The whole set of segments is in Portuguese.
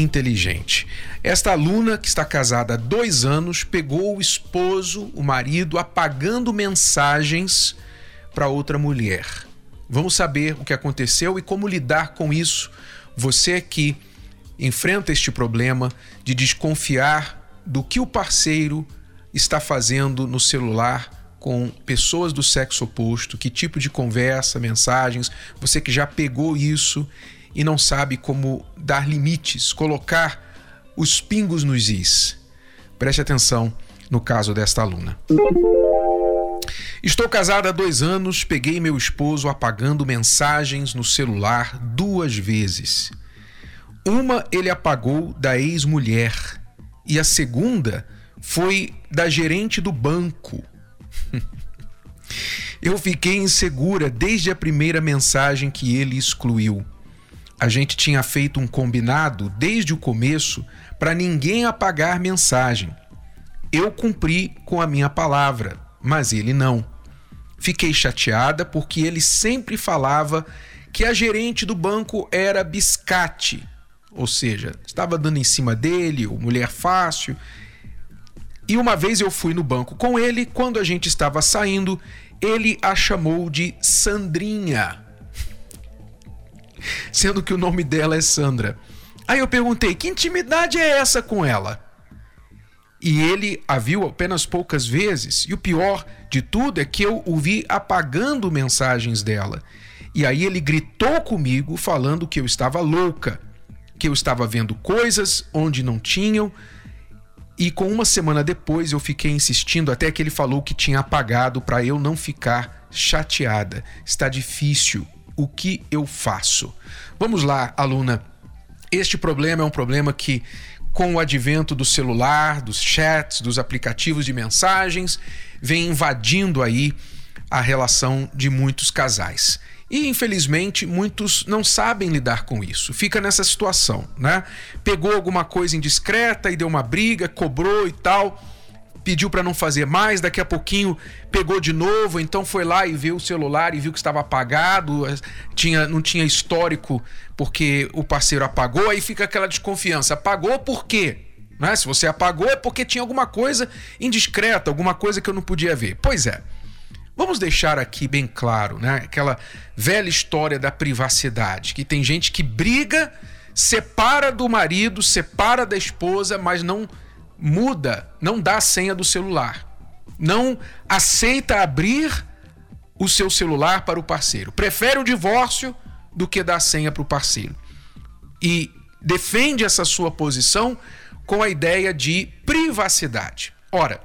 inteligente. Esta aluna, que está casada há dois anos, pegou o esposo, o marido, apagando mensagens para outra mulher. Vamos saber o que aconteceu e como lidar com isso. Você que enfrenta este problema de desconfiar do que o parceiro está fazendo no celular com pessoas do sexo oposto, que tipo de conversa, mensagens, você que já pegou isso e não sabe como dar limites, colocar os pingos nos is. Preste atenção no caso desta aluna. Estou casada há dois anos, peguei meu esposo apagando mensagens no celular duas vezes. Uma ele apagou da ex-mulher e a segunda foi da gerente do banco. Eu fiquei insegura desde a primeira mensagem que ele excluiu a gente tinha feito um combinado desde o começo para ninguém apagar mensagem. Eu cumpri com a minha palavra, mas ele não. Fiquei chateada porque ele sempre falava que a gerente do banco era biscate, ou seja, estava dando em cima dele, ou mulher fácil. E uma vez eu fui no banco com ele, quando a gente estava saindo, ele a chamou de Sandrinha sendo que o nome dela é Sandra. Aí eu perguntei: que intimidade é essa com ela? E ele a viu apenas poucas vezes, e o pior de tudo é que eu o vi apagando mensagens dela. E aí ele gritou comigo, falando que eu estava louca, que eu estava vendo coisas onde não tinham. E com uma semana depois eu fiquei insistindo até que ele falou que tinha apagado para eu não ficar chateada. Está difícil o que eu faço? Vamos lá, aluna. Este problema é um problema que, com o advento do celular, dos chats, dos aplicativos de mensagens, vem invadindo aí a relação de muitos casais. E infelizmente muitos não sabem lidar com isso. Fica nessa situação, né? Pegou alguma coisa indiscreta e deu uma briga, cobrou e tal pediu para não fazer mais, daqui a pouquinho pegou de novo, então foi lá e viu o celular e viu que estava apagado, tinha, não tinha histórico porque o parceiro apagou, aí fica aquela desconfiança. Apagou por quê? Né? Se você apagou é porque tinha alguma coisa indiscreta, alguma coisa que eu não podia ver. Pois é. Vamos deixar aqui bem claro, né? Aquela velha história da privacidade, que tem gente que briga, separa do marido, separa da esposa, mas não muda, não dá a senha do celular. Não aceita abrir o seu celular para o parceiro. Prefere o divórcio do que dar a senha para o parceiro. E defende essa sua posição com a ideia de privacidade. Ora,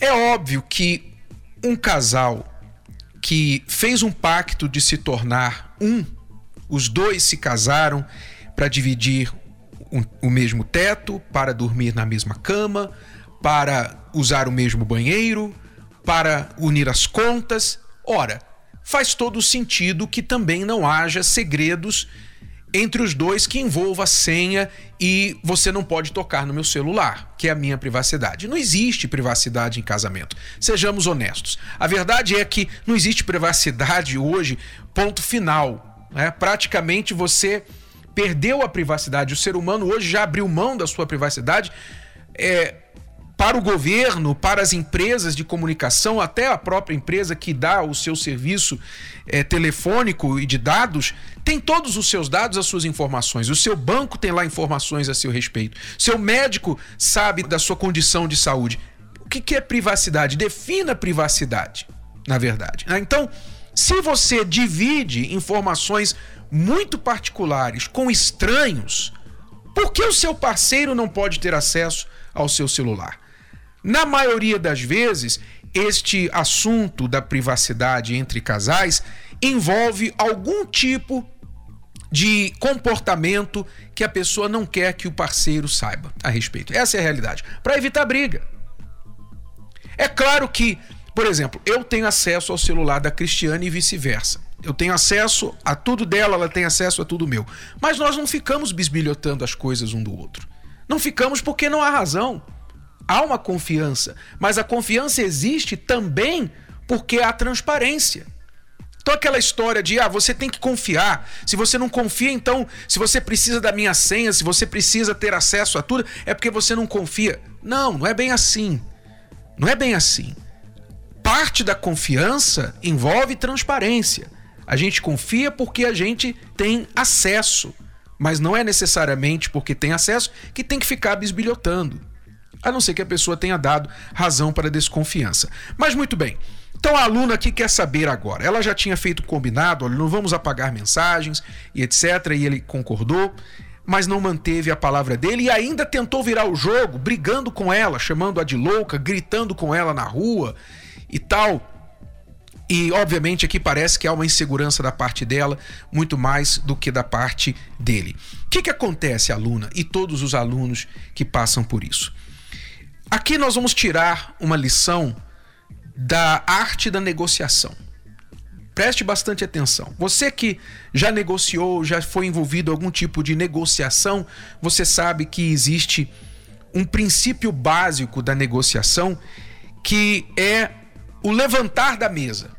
é óbvio que um casal que fez um pacto de se tornar um, os dois se casaram para dividir o mesmo teto, para dormir na mesma cama, para usar o mesmo banheiro, para unir as contas. Ora, faz todo sentido que também não haja segredos entre os dois que envolva a senha e você não pode tocar no meu celular, que é a minha privacidade. Não existe privacidade em casamento. Sejamos honestos. A verdade é que não existe privacidade hoje, ponto final. Né? Praticamente você perdeu a privacidade. O ser humano hoje já abriu mão da sua privacidade. É, para o governo, para as empresas de comunicação, até a própria empresa que dá o seu serviço é, telefônico e de dados, tem todos os seus dados, as suas informações. O seu banco tem lá informações a seu respeito. Seu médico sabe da sua condição de saúde. O que, que é privacidade? Defina privacidade, na verdade. Né? Então, se você divide informações muito particulares com estranhos, por que o seu parceiro não pode ter acesso ao seu celular? Na maioria das vezes, este assunto da privacidade entre casais envolve algum tipo de comportamento que a pessoa não quer que o parceiro saiba a respeito. Essa é a realidade. Para evitar briga. É claro que, por exemplo, eu tenho acesso ao celular da Cristiane e vice-versa. Eu tenho acesso a tudo dela, ela tem acesso a tudo meu. Mas nós não ficamos bisbilhotando as coisas um do outro. Não ficamos porque não há razão. Há uma confiança, mas a confiança existe também porque há transparência. Então aquela história de ah, você tem que confiar. Se você não confia, então, se você precisa da minha senha, se você precisa ter acesso a tudo, é porque você não confia. Não, não é bem assim. Não é bem assim. Parte da confiança envolve transparência. A gente confia porque a gente tem acesso, mas não é necessariamente porque tem acesso que tem que ficar bisbilhotando. A não ser que a pessoa tenha dado razão para desconfiança. Mas muito bem. Então a aluna aqui quer saber agora. Ela já tinha feito combinado, olha, não vamos apagar mensagens e etc. E ele concordou, mas não manteve a palavra dele e ainda tentou virar o jogo, brigando com ela, chamando-a de louca, gritando com ela na rua e tal. E obviamente aqui parece que há uma insegurança da parte dela, muito mais do que da parte dele. O que, que acontece, aluna, e todos os alunos que passam por isso? Aqui nós vamos tirar uma lição da arte da negociação. Preste bastante atenção. Você que já negociou, já foi envolvido em algum tipo de negociação, você sabe que existe um princípio básico da negociação que é o levantar da mesa.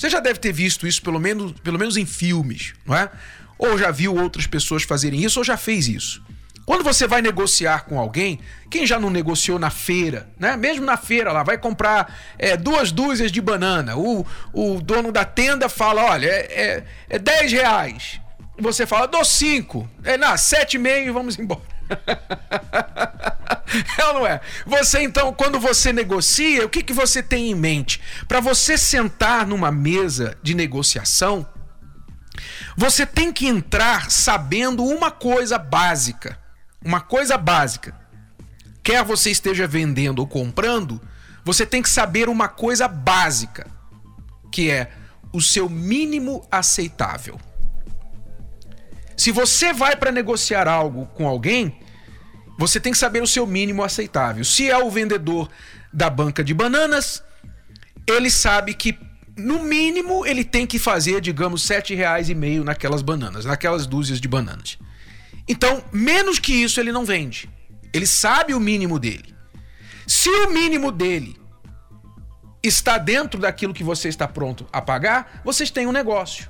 Você já deve ter visto isso pelo menos, pelo menos em filmes, não é? Ou já viu outras pessoas fazerem isso ou já fez isso. Quando você vai negociar com alguém, quem já não negociou na feira, né? Mesmo na feira lá, vai comprar é, duas dúzias de banana. O, o dono da tenda fala: olha, é, é, é 10 reais. Você fala, dou 5. É, não, 7,5 e vamos embora. é ou não é? Você então, quando você negocia, o que, que você tem em mente? Para você sentar numa mesa de negociação, você tem que entrar sabendo uma coisa básica uma coisa básica. Quer você esteja vendendo ou comprando, você tem que saber uma coisa básica, que é o seu mínimo aceitável. Se você vai para negociar algo com alguém, você tem que saber o seu mínimo aceitável. Se é o vendedor da banca de bananas, ele sabe que no mínimo ele tem que fazer, digamos, sete reais e meio naquelas bananas, naquelas dúzias de bananas. Então, menos que isso ele não vende. Ele sabe o mínimo dele. Se o mínimo dele está dentro daquilo que você está pronto a pagar, vocês têm um negócio.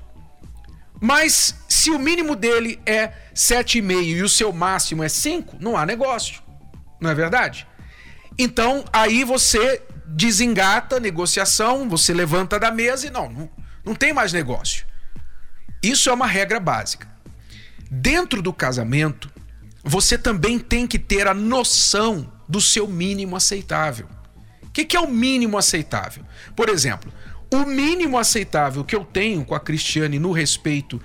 Mas se o mínimo dele é 7,5 e o seu máximo é 5, não há negócio. Não é verdade? Então, aí você desengata a negociação, você levanta da mesa e não, não, não tem mais negócio. Isso é uma regra básica. Dentro do casamento, você também tem que ter a noção do seu mínimo aceitável. O que, que é o mínimo aceitável? Por exemplo, o mínimo aceitável que eu tenho com a Cristiane no respeito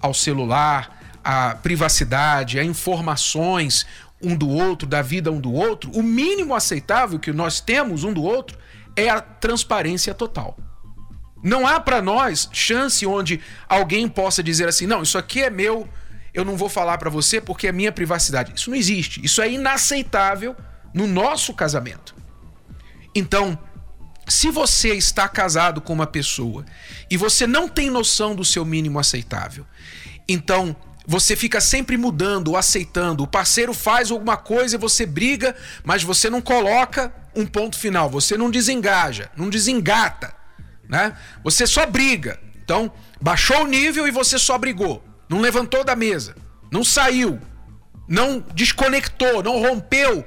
ao celular, à privacidade, a informações um do outro, da vida um do outro, o mínimo aceitável que nós temos um do outro é a transparência total. Não há para nós chance onde alguém possa dizer assim: não, isso aqui é meu, eu não vou falar para você porque é minha privacidade. Isso não existe. Isso é inaceitável no nosso casamento. Então, se você está casado com uma pessoa e você não tem noção do seu mínimo aceitável, então você fica sempre mudando, aceitando. O parceiro faz alguma coisa e você briga, mas você não coloca um ponto final, você não desengaja, não desengata, né? Você só briga. Então, baixou o nível e você só brigou não levantou da mesa, não saiu, não desconectou, não rompeu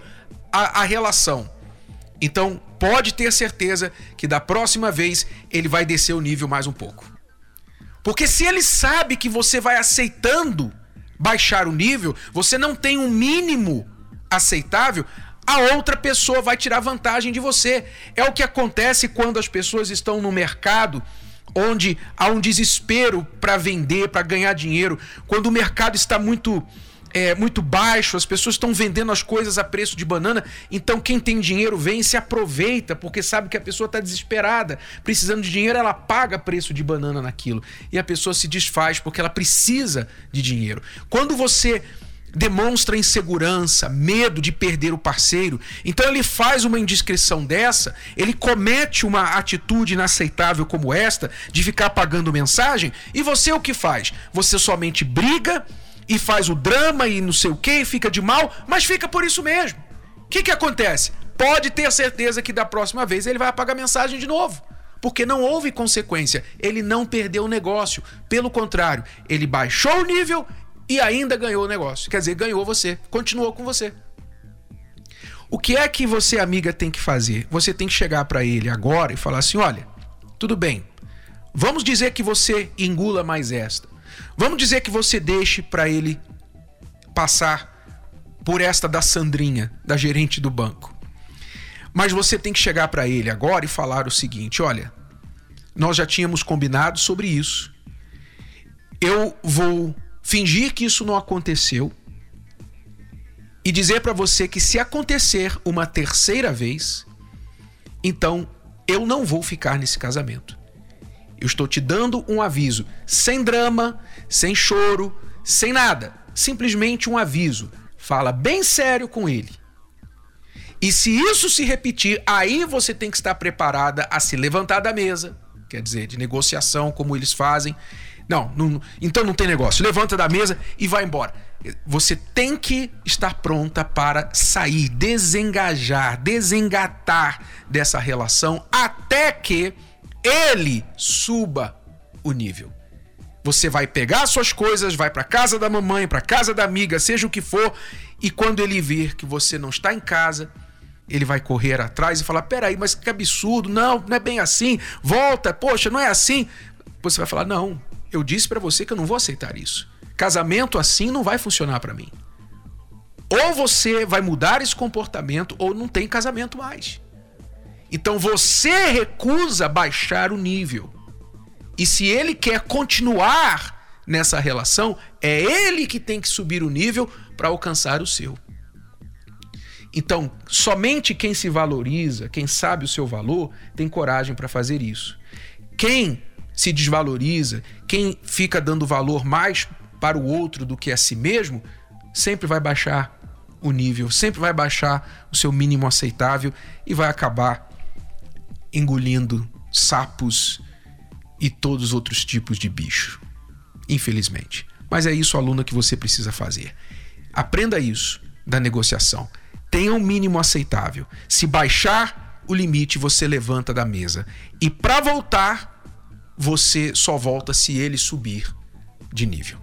a, a relação. Então, pode ter certeza que da próxima vez ele vai descer o nível mais um pouco. Porque se ele sabe que você vai aceitando baixar o nível, você não tem um mínimo aceitável, a outra pessoa vai tirar vantagem de você. É o que acontece quando as pessoas estão no mercado onde há um desespero para vender, para ganhar dinheiro, quando o mercado está muito é, muito baixo, as pessoas estão vendendo as coisas a preço de banana, então quem tem dinheiro vem e se aproveita, porque sabe que a pessoa está desesperada, precisando de dinheiro, ela paga preço de banana naquilo. E a pessoa se desfaz porque ela precisa de dinheiro. Quando você demonstra insegurança, medo de perder o parceiro. Então ele faz uma indiscrição dessa, ele comete uma atitude inaceitável como esta, de ficar pagando mensagem, e você o que faz? Você somente briga e faz o drama e não sei o que, fica de mal, mas fica por isso mesmo. O que, que acontece? Pode ter certeza que da próxima vez ele vai apagar mensagem de novo porque não houve consequência. Ele não perdeu o negócio. Pelo contrário, ele baixou o nível e ainda ganhou o negócio. Quer dizer, ganhou você, continuou com você. O que é que você, amiga, tem que fazer? Você tem que chegar para ele agora e falar assim: olha, tudo bem, vamos dizer que você engula mais esta. Vamos dizer que você deixe para ele passar por esta da Sandrinha, da gerente do banco. Mas você tem que chegar para ele agora e falar o seguinte: olha, nós já tínhamos combinado sobre isso. Eu vou fingir que isso não aconteceu e dizer para você que se acontecer uma terceira vez, então eu não vou ficar nesse casamento. Eu estou te dando um aviso, sem drama, sem choro, sem nada. Simplesmente um aviso. Fala bem sério com ele. E se isso se repetir, aí você tem que estar preparada a se levantar da mesa, quer dizer, de negociação, como eles fazem. Não, não, então não tem negócio. Levanta da mesa e vai embora. Você tem que estar pronta para sair, desengajar, desengatar dessa relação até que ele suba o nível. Você vai pegar suas coisas, vai para casa da mamãe, para casa da amiga, seja o que for, e quando ele vir que você não está em casa, ele vai correr atrás e falar: peraí, mas que absurdo, não, não é bem assim, volta, poxa, não é assim. Você vai falar: não, eu disse para você que eu não vou aceitar isso. Casamento assim não vai funcionar para mim. Ou você vai mudar esse comportamento ou não tem casamento mais. Então você recusa baixar o nível. E se ele quer continuar nessa relação, é ele que tem que subir o nível para alcançar o seu. Então, somente quem se valoriza, quem sabe o seu valor, tem coragem para fazer isso. Quem se desvaloriza, quem fica dando valor mais para o outro do que a si mesmo, sempre vai baixar o nível, sempre vai baixar o seu mínimo aceitável e vai acabar engolindo sapos e todos os outros tipos de bicho. Infelizmente. Mas é isso, aluna, que você precisa fazer. Aprenda isso da negociação tenha um mínimo aceitável. Se baixar o limite, você levanta da mesa. E para voltar, você só volta se ele subir de nível.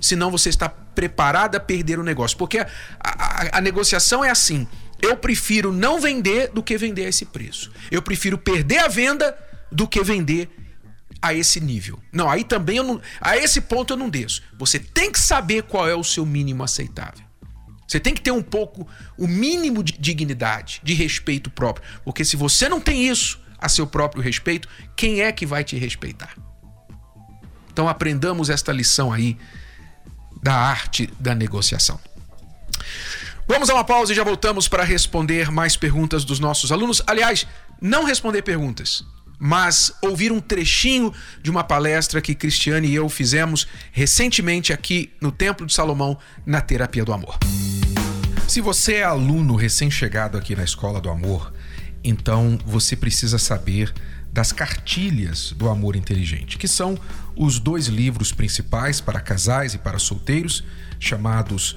Senão você está preparado a perder o negócio. Porque a, a, a negociação é assim: eu prefiro não vender do que vender a esse preço. Eu prefiro perder a venda do que vender a esse nível. Não, aí também eu não. A esse ponto eu não desço. Você tem que saber qual é o seu mínimo aceitável. Você tem que ter um pouco, o mínimo de dignidade, de respeito próprio. Porque se você não tem isso a seu próprio respeito, quem é que vai te respeitar? Então aprendamos esta lição aí da arte da negociação. Vamos a uma pausa e já voltamos para responder mais perguntas dos nossos alunos. Aliás, não responder perguntas, mas ouvir um trechinho de uma palestra que Cristiane e eu fizemos recentemente aqui no Templo de Salomão na Terapia do Amor. Se você é aluno recém-chegado aqui na Escola do Amor, então você precisa saber das cartilhas do amor inteligente, que são os dois livros principais para casais e para solteiros, chamados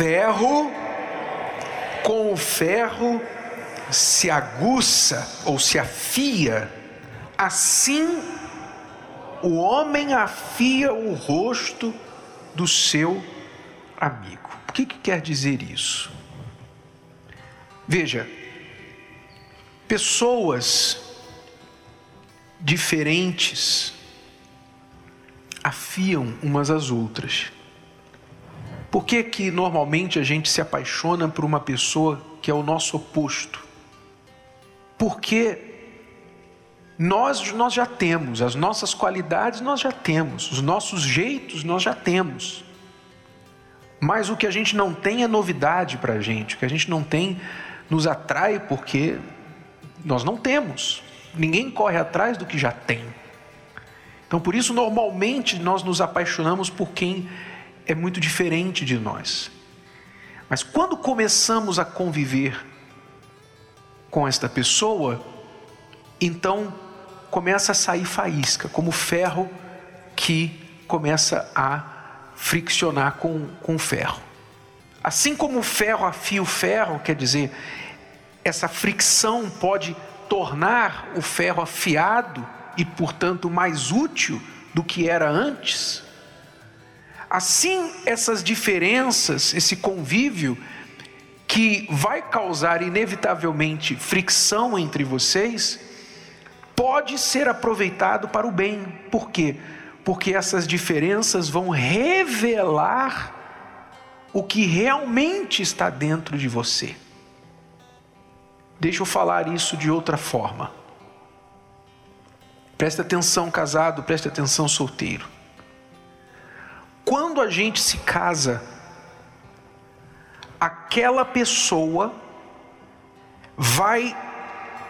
Ferro, com o ferro se aguça ou se afia, assim o homem afia o rosto do seu amigo. O que, que quer dizer isso? Veja, pessoas diferentes afiam umas às outras. Por que, que normalmente a gente se apaixona por uma pessoa que é o nosso oposto? Porque nós, nós já temos, as nossas qualidades nós já temos, os nossos jeitos nós já temos. Mas o que a gente não tem é novidade para a gente, o que a gente não tem nos atrai porque nós não temos. Ninguém corre atrás do que já tem. Então, por isso, normalmente nós nos apaixonamos por quem é muito diferente de nós. Mas quando começamos a conviver com esta pessoa, então começa a sair faísca, como ferro que começa a friccionar com, com ferro. Assim como o ferro afia o ferro, quer dizer, essa fricção pode tornar o ferro afiado e, portanto, mais útil do que era antes. Assim, essas diferenças, esse convívio, que vai causar inevitavelmente fricção entre vocês, pode ser aproveitado para o bem. Por quê? Porque essas diferenças vão revelar o que realmente está dentro de você. Deixa eu falar isso de outra forma. Preste atenção, casado, preste atenção, solteiro. Quando a gente se casa, aquela pessoa vai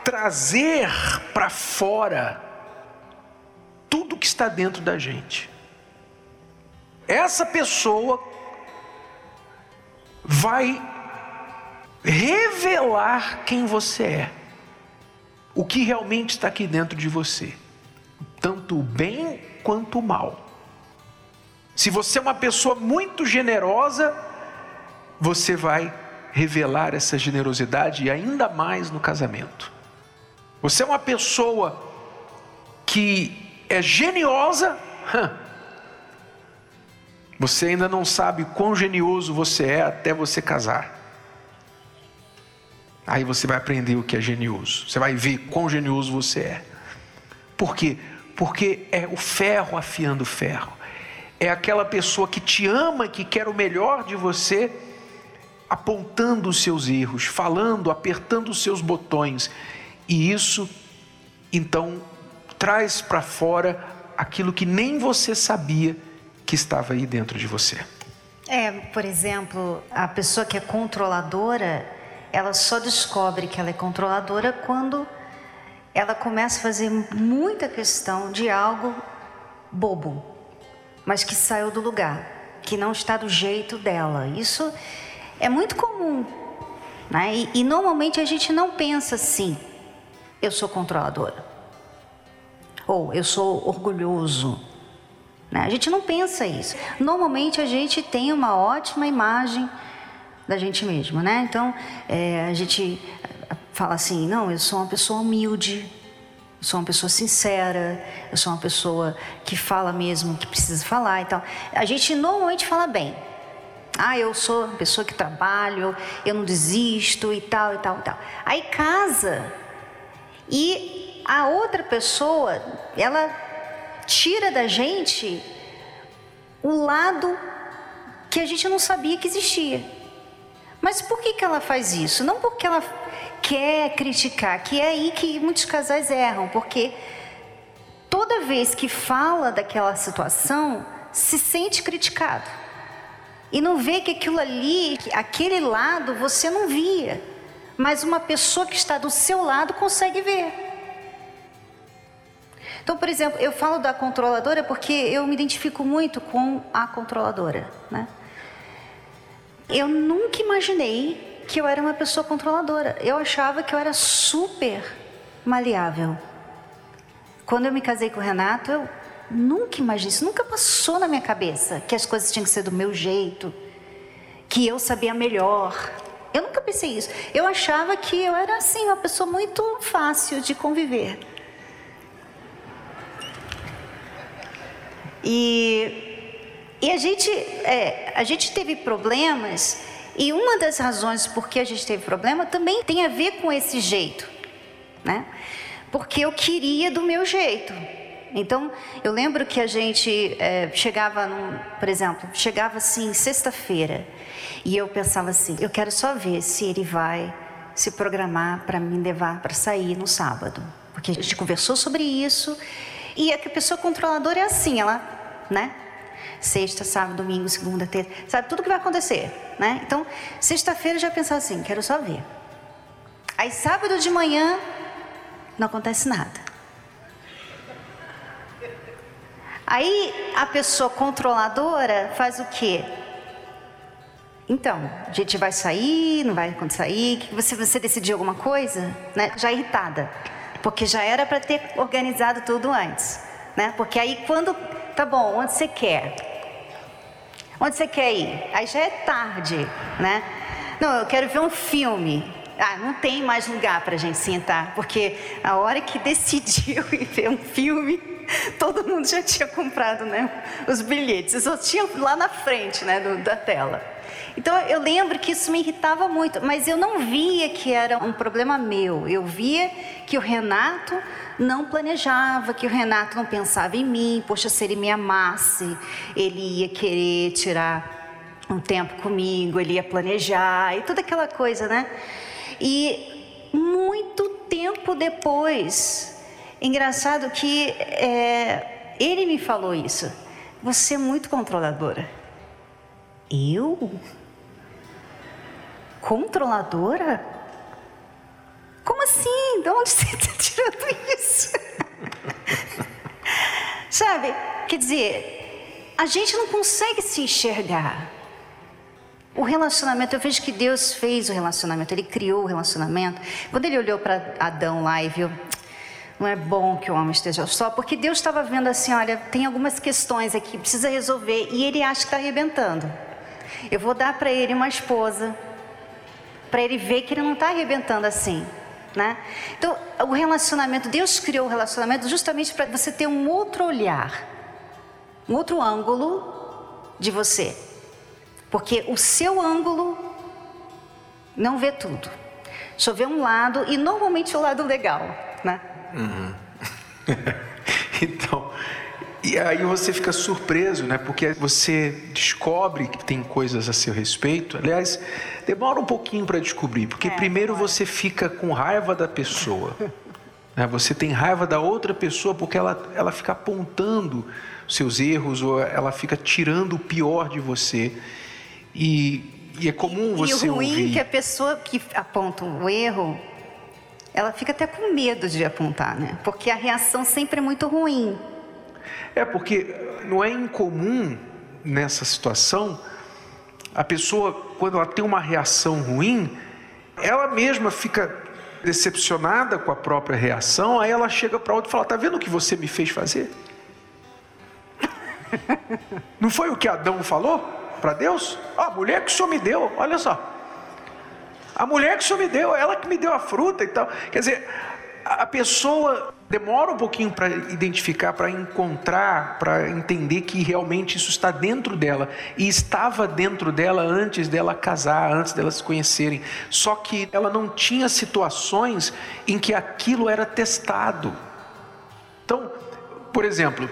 trazer para fora tudo que está dentro da gente. Essa pessoa vai revelar quem você é, o que realmente está aqui dentro de você, tanto o bem quanto o mal. Se você é uma pessoa muito generosa, você vai revelar essa generosidade e ainda mais no casamento. Você é uma pessoa que é geniosa, você ainda não sabe quão genioso você é até você casar. Aí você vai aprender o que é genioso. Você vai ver quão genioso você é. Por quê? Porque é o ferro afiando o ferro é aquela pessoa que te ama, que quer o melhor de você, apontando os seus erros, falando, apertando os seus botões. E isso, então, traz para fora aquilo que nem você sabia que estava aí dentro de você. É, por exemplo, a pessoa que é controladora, ela só descobre que ela é controladora quando ela começa a fazer muita questão de algo bobo mas que saiu do lugar, que não está do jeito dela. Isso é muito comum. Né? E, e normalmente a gente não pensa assim: eu sou controladora, ou eu sou orgulhoso. Né? A gente não pensa isso. Normalmente a gente tem uma ótima imagem da gente mesmo, né? Então é, a gente fala assim: não, eu sou uma pessoa humilde, eu sou uma pessoa sincera, eu sou uma pessoa que fala mesmo que precisa falar e tal. A gente normalmente fala bem. Ah, eu sou uma pessoa que trabalho, eu não desisto e tal e tal e tal. Aí casa e a outra pessoa, ela tira da gente o lado que a gente não sabia que existia. Mas por que, que ela faz isso? Não porque ela quer criticar, que é aí que muitos casais erram, porque toda vez que fala daquela situação, se sente criticado. E não vê que aquilo ali, aquele lado você não via, mas uma pessoa que está do seu lado consegue ver. Então, por exemplo, eu falo da controladora porque eu me identifico muito com a controladora, né? Eu nunca imaginei que eu era uma pessoa controladora. Eu achava que eu era super maleável. Quando eu me casei com o Renato, eu nunca imaginei, isso nunca passou na minha cabeça que as coisas tinham que ser do meu jeito, que eu sabia melhor. Eu nunca pensei isso. Eu achava que eu era assim, uma pessoa muito fácil de conviver. E, e a, gente, é, a gente teve problemas, e uma das razões por que a gente teve problema também tem a ver com esse jeito, né? Porque eu queria do meu jeito. Então, eu lembro que a gente é, chegava, num, por exemplo, chegava assim, sexta-feira, e eu pensava assim: eu quero só ver se ele vai se programar para me levar para sair no sábado. Porque a gente conversou sobre isso, e é que a pessoa controladora é assim, ela, né? Sexta, sábado, domingo, segunda, terça, sabe tudo que vai acontecer, né? Então, sexta-feira já pensava assim: quero só ver. Aí, sábado de manhã, não acontece nada. Aí a pessoa controladora faz o quê? Então, a gente vai sair, não vai sair? Você, você decidiu alguma coisa? Né? Já irritada, porque já era para ter organizado tudo antes. Né? Porque aí quando. Tá bom, onde você quer? Onde você quer ir? Aí já é tarde, né? Não, eu quero ver um filme. Ah, não tem mais lugar para a gente sentar, porque a hora que decidiu ir ver um filme, todo mundo já tinha comprado né, os bilhetes, só tinha lá na frente né, do, da tela. Então eu lembro que isso me irritava muito, mas eu não via que era um problema meu. Eu via que o Renato não planejava, que o Renato não pensava em mim. Poxa, se ele me amasse, ele ia querer tirar um tempo comigo, ele ia planejar e toda aquela coisa, né? E muito tempo depois, Engraçado que é, ele me falou isso. Você é muito controladora. Eu? Controladora? Como assim? De onde você está tirando isso? Sabe? Quer dizer, a gente não consegue se enxergar. O relacionamento, eu vejo que Deus fez o relacionamento, Ele criou o relacionamento. Quando Ele olhou para Adão lá e viu, não é bom que o homem esteja só, porque Deus estava vendo assim: olha, tem algumas questões aqui, precisa resolver, e ele acha que está arrebentando. Eu vou dar para ele uma esposa, para ele ver que ele não está arrebentando assim. Né? Então, o relacionamento, Deus criou o relacionamento justamente para você ter um outro olhar, um outro ângulo de você. Porque o seu ângulo não vê tudo. Só vê um lado e normalmente o lado legal, né? Uhum. e aí você fica surpreso, né? Porque você descobre que tem coisas a seu respeito. Aliás, demora um pouquinho para descobrir, porque é, primeiro você fica com raiva da pessoa. né? Você tem raiva da outra pessoa porque ela, ela fica apontando seus erros ou ela fica tirando o pior de você. E, e é comum você e o ruim ouvir... que a pessoa que aponta o erro ela fica até com medo de apontar, né? Porque a reação sempre é muito ruim. É, porque não é incomum nessa situação a pessoa, quando ela tem uma reação ruim, ela mesma fica decepcionada com a própria reação, aí ela chega para outra e fala: Tá vendo o que você me fez fazer? Não foi o que Adão falou para Deus? A mulher que o senhor me deu, olha só. A mulher que o senhor me deu, ela que me deu a fruta e tal. Quer dizer, a pessoa demora um pouquinho para identificar, para encontrar, para entender que realmente isso está dentro dela e estava dentro dela antes dela casar, antes delas se conhecerem. Só que ela não tinha situações em que aquilo era testado. Então, por exemplo,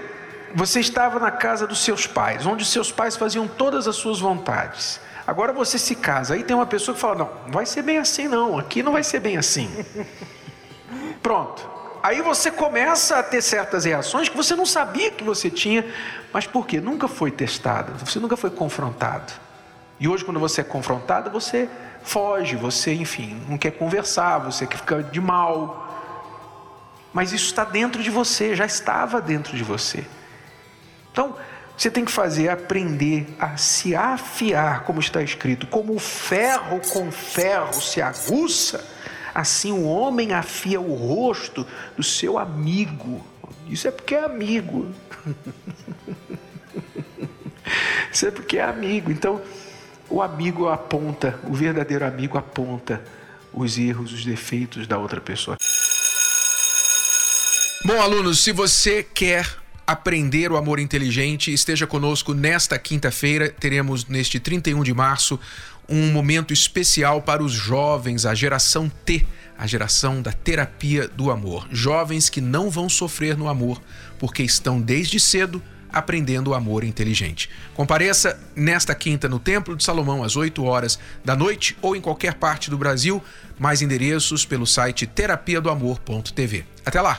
você estava na casa dos seus pais, onde seus pais faziam todas as suas vontades. Agora você se casa, aí tem uma pessoa que fala: não, não vai ser bem assim, não, aqui não vai ser bem assim. Pronto. Aí você começa a ter certas reações que você não sabia que você tinha, mas por quê? Nunca foi testado, você nunca foi confrontado. E hoje, quando você é confrontado, você foge, você, enfim, não quer conversar, você ficar de mal. Mas isso está dentro de você, já estava dentro de você. Então, você tem que fazer aprender a se afiar, como está escrito, como o ferro com ferro se aguça, assim o homem afia o rosto do seu amigo. Isso é porque é amigo. Isso é porque é amigo. Então, o amigo aponta, o verdadeiro amigo aponta os erros, os defeitos da outra pessoa. Bom, alunos, se você quer aprender o amor inteligente, esteja conosco nesta quinta-feira. Teremos neste 31 de março um momento especial para os jovens, a geração T, a geração da terapia do amor. Jovens que não vão sofrer no amor porque estão desde cedo aprendendo o amor inteligente. Compareça nesta quinta no Templo de Salomão às 8 horas da noite ou em qualquer parte do Brasil. Mais endereços pelo site terapia do amor.tv. Até lá.